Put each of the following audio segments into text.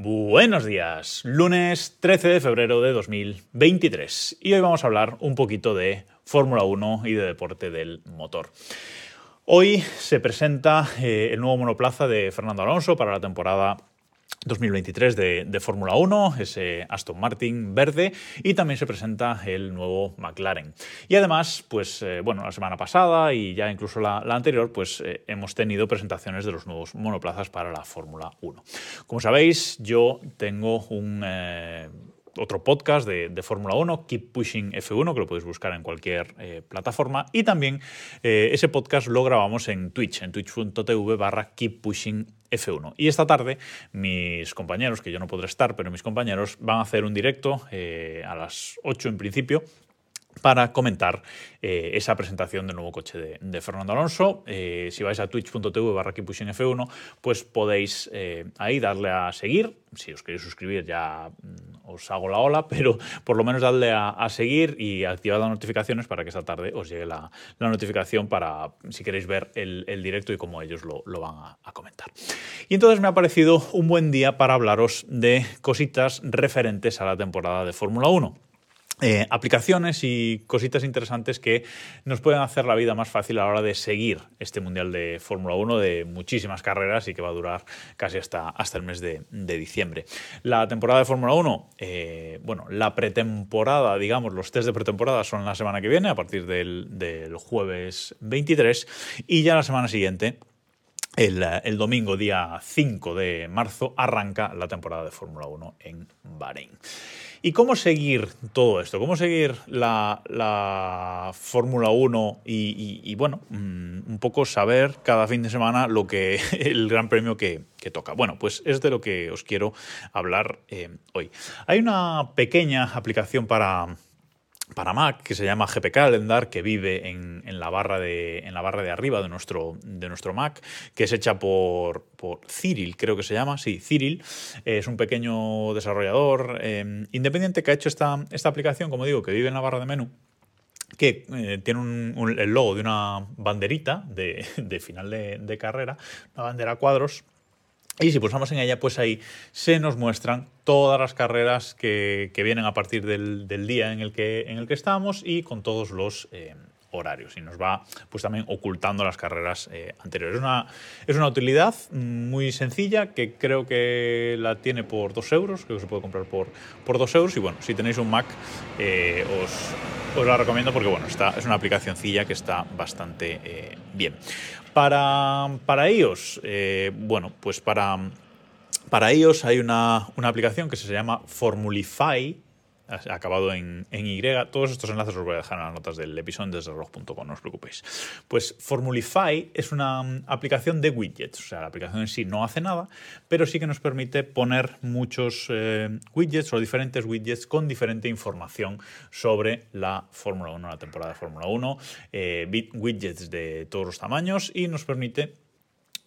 Buenos días, lunes 13 de febrero de 2023 y hoy vamos a hablar un poquito de Fórmula 1 y de deporte del motor. Hoy se presenta eh, el nuevo monoplaza de Fernando Alonso para la temporada 2023 de, Fórmula 1, ese Aston Martin verde, y también se presenta el nuevo McLaren. Y además, pues eh, bueno, la semana pasada y ya incluso la, anterior, pues eh, hemos tenido presentaciones de los nuevos monoplazas para la Fórmula 1. Como sabéis, yo tengo un... Eh, otro podcast de, Fórmula 1, Keep Pushing F1, que lo podéis buscar en cualquier plataforma. Y también ese podcast lo grabamos en Twitch, en twitch.tv barra Keep Pushing F1. Y esta tarde mis compañeros, que yo no podré estar, pero mis compañeros van a hacer un directo eh, a las 8 en principio para comentar eh, esa presentación del nuevo coche de, Fernando Alonso. Eh, si vais a twitch.tv barra F1, pues podéis ahí darle a seguir. Si os queréis suscribir ya mm, os hago la ola, pero por lo menos darle a, seguir y activar las notificaciones para que esta tarde os llegue la, notificación para si queréis ver el, directo y cómo ellos lo, van a, a comentar. Y entonces me ha parecido un buen día para hablaros de cositas referentes a la temporada de Fórmula 1. Eh, aplicaciones y cositas interesantes que nos pueden hacer la vida más fácil a la hora de seguir este Mundial de Fórmula 1 de muchísimas carreras y que va a durar casi hasta, hasta el mes de, diciembre. La temporada de Fórmula 1, eh, bueno, la pretemporada, digamos, los test de pretemporada son la semana que viene, a partir del, jueves 23, y ya la semana siguiente el, el, domingo, día 5 de marzo, arranca la temporada de Fórmula 1 en Bahrein. ¿Y cómo seguir todo esto? ¿Cómo seguir la, Fórmula 1 y, bueno, mm, un poco saber cada fin de semana lo que el gran premio que, toca? Bueno, pues es de lo que os quiero hablar eh, hoy. Hay una pequeña aplicación para para Mac que se llama GP Calendar, que vive en, la, barra de, en la barra de arriba de nuestro, de nuestro Mac, que es hecha por, por Cyril, creo que se llama, sí, Cyril. Es un pequeño desarrollador eh, independiente que ha hecho esta, esta aplicación, como digo, que vive en la barra de menú que eh, tiene el logo de una banderita de, final de, de, carrera, una bandera a cuadros, y si pulsamos en ella, pues ahí se nos muestran todas las carreras que, vienen a partir del, día en el, que, en el que estamos y con todos los eh, horarios. Y nos va pues también ocultando las carreras eh, anteriores. Es una, es una utilidad muy sencilla que creo que la tiene por 2 euros, creo que se puede comprar por, por 2 euros. Y bueno, si tenéis un Mac, eh, os, os, la recomiendo porque bueno, está, es una aplicacióncilla que está bastante bien. Para, para eh, bueno, pues para, para iOS hay una, una aplicación que se llama Formulify, acabado en, Y. Todos estos enlaces los voy a dejar en las notas del episodio desde reloj.com, no os preocupéis. Pues Formulify es una mm, aplicación de widgets, o sea, la aplicación en sí no hace nada, pero sí que nos permite poner muchos eh, widgets o diferentes widgets con diferente información sobre la Fórmula 1, la temporada de Fórmula 1, eh, widgets de todos los tamaños y nos permite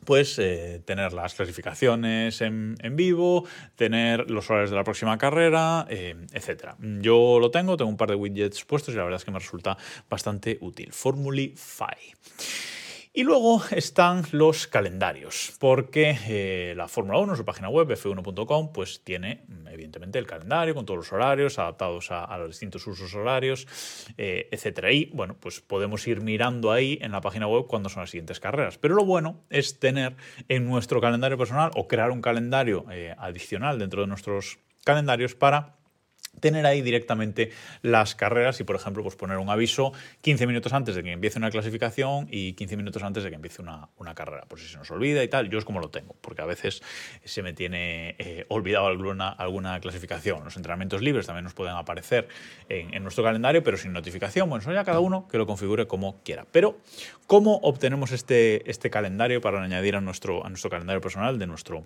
pues eh, tener las clasificaciones en, vivo, tener los horarios de la próxima carrera, eh, etc. Yo lo tengo, tengo un par de widgets puestos y la verdad es que me resulta bastante útil. Formulify. Y luego están los calendarios, porque eh, la Fórmula 1, su página web, f1.com, pues tiene evidentemente el calendario con todos los horarios adaptados a, los distintos usos horarios, eh, etc. Y bueno, pues podemos ir mirando ahí en la página web cuándo son las siguientes carreras. Pero lo bueno es tener en nuestro calendario personal o crear un calendario eh, adicional dentro de nuestros calendarios para tener ahí directamente las carreras y, por ejemplo, pues poner un aviso 15 minutos antes de que empiece una clasificación y 15 minutos antes de que empiece una, carrera, por si se nos olvida y tal. Yo es como lo tengo, porque a veces se me tiene eh, olvidado alguna, alguna clasificación. Los entrenamientos libres también nos pueden aparecer en, nuestro calendario, pero sin notificación. Bueno, eso ya cada uno que lo configure como quiera. Pero, ¿cómo obtenemos este, este calendario para añadir a nuestro, a nuestro calendario personal de nuestro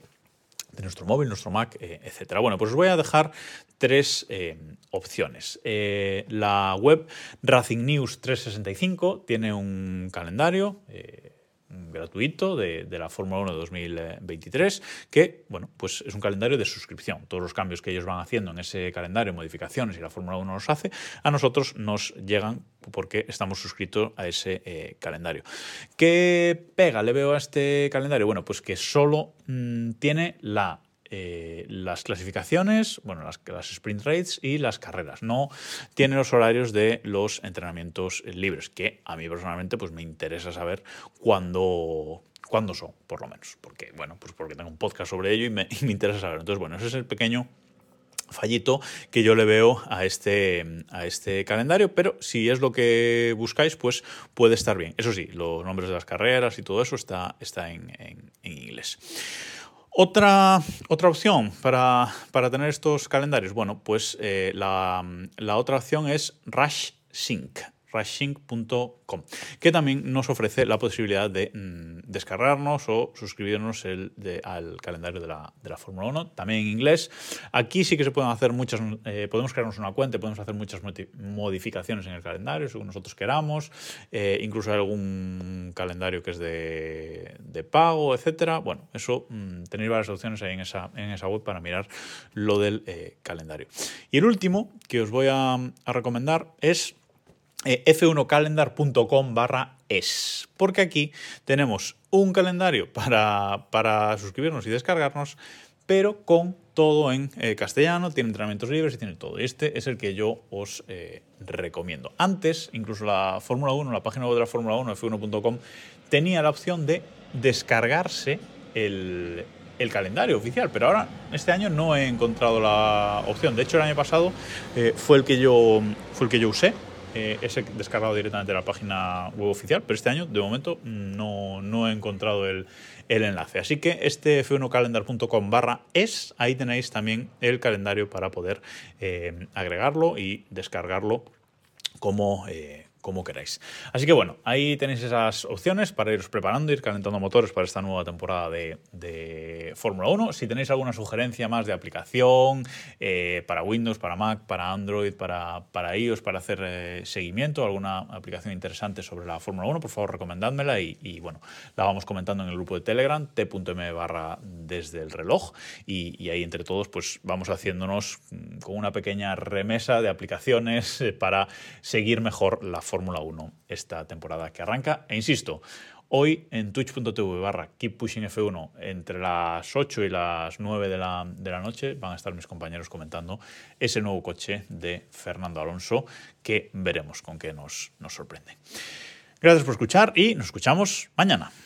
de nuestro móvil, nuestro Mac, eh, etcétera. Bueno, pues os voy a dejar tres eh, opciones. Eh, la web Racing News 365 tiene un calendario gratuito de, la Fórmula 1 de 2023, que bueno, pues es un calendario de suscripción. Todos los cambios que ellos van haciendo en ese calendario, modificaciones y la Fórmula 1 nos hace, a nosotros nos llegan porque estamos suscritos a ese eh, calendario. ¿Qué pega le veo a este calendario? Bueno, pues que solo mm, tiene la eh, las clasificaciones, bueno, las, las, sprint rates y las carreras. No tiene los horarios de los entrenamientos libres, que a mí personalmente pues, me interesa saber cuándo, cuándo son, por lo menos. Porque, bueno, pues porque tengo un podcast sobre ello y me, interesa saber. Entonces, bueno, ese es el pequeño fallito que yo le veo a este, a este calendario, pero si es lo que buscáis, pues puede estar bien. Eso sí, los nombres de las carreras y todo eso está, está en, inglés. Otra, otra opción para, tener estos calendarios, bueno, pues eh, la, la otra opción es Rush Sync rushing.com, que también nos ofrece la posibilidad de mm, descargarnos o suscribirnos al calendario de la, de la Fórmula 1, también en inglés. Aquí sí que se pueden hacer muchas, eh, podemos crearnos una cuenta, podemos hacer muchas modificaciones en el calendario según nosotros queramos, eh, incluso algún calendario que es de, de pago, etcétera. Bueno, eso mm, tenéis varias opciones ahí en esa, en esa web para mirar lo del eh, calendario. Y el último que os voy a, recomendar es f1calendar.com barra es, porque aquí tenemos un calendario para, para, suscribirnos y descargarnos, pero con todo en eh, castellano, tiene entrenamientos libres y tiene todo. Este es el que yo os eh, recomiendo. Antes, incluso la Fórmula 1, la página web de la Fórmula 1, f1.com, tenía la opción de descargarse el, el calendario oficial, pero ahora este año no he encontrado la opción. De hecho, el año pasado fue, el que yo, fue el que yo usé eh, ese descargado directamente de la página web oficial, pero este año, de momento, no, he encontrado el, el, enlace. Así que este f1calendar.com barra es, ahí tenéis también el calendario para poder eh, agregarlo y descargarlo como... Eh, como queráis. Así que bueno, ahí tenéis esas opciones para iros preparando, ir calentando motores para esta nueva temporada de, Fórmula 1. Si tenéis alguna sugerencia más de aplicación eh, para Windows, para Mac, para Android, para, iOS, para hacer eh, seguimiento, alguna aplicación interesante sobre la Fórmula 1, por favor recomendádmela y, bueno, la vamos comentando en el grupo de Telegram, t.m barra desde el reloj y, ahí entre todos pues vamos haciéndonos mm, con una pequeña remesa de aplicaciones eh, para seguir mejor la Fórmula Fórmula 1 esta temporada que arranca. E insisto, hoy en twitch.tv barra Keep Pushing F1 entre las 8 y las 9 de la, de la noche van a estar mis compañeros comentando ese nuevo coche de Fernando Alonso que veremos con qué nos, nos sorprende. Gracias por escuchar y nos escuchamos mañana.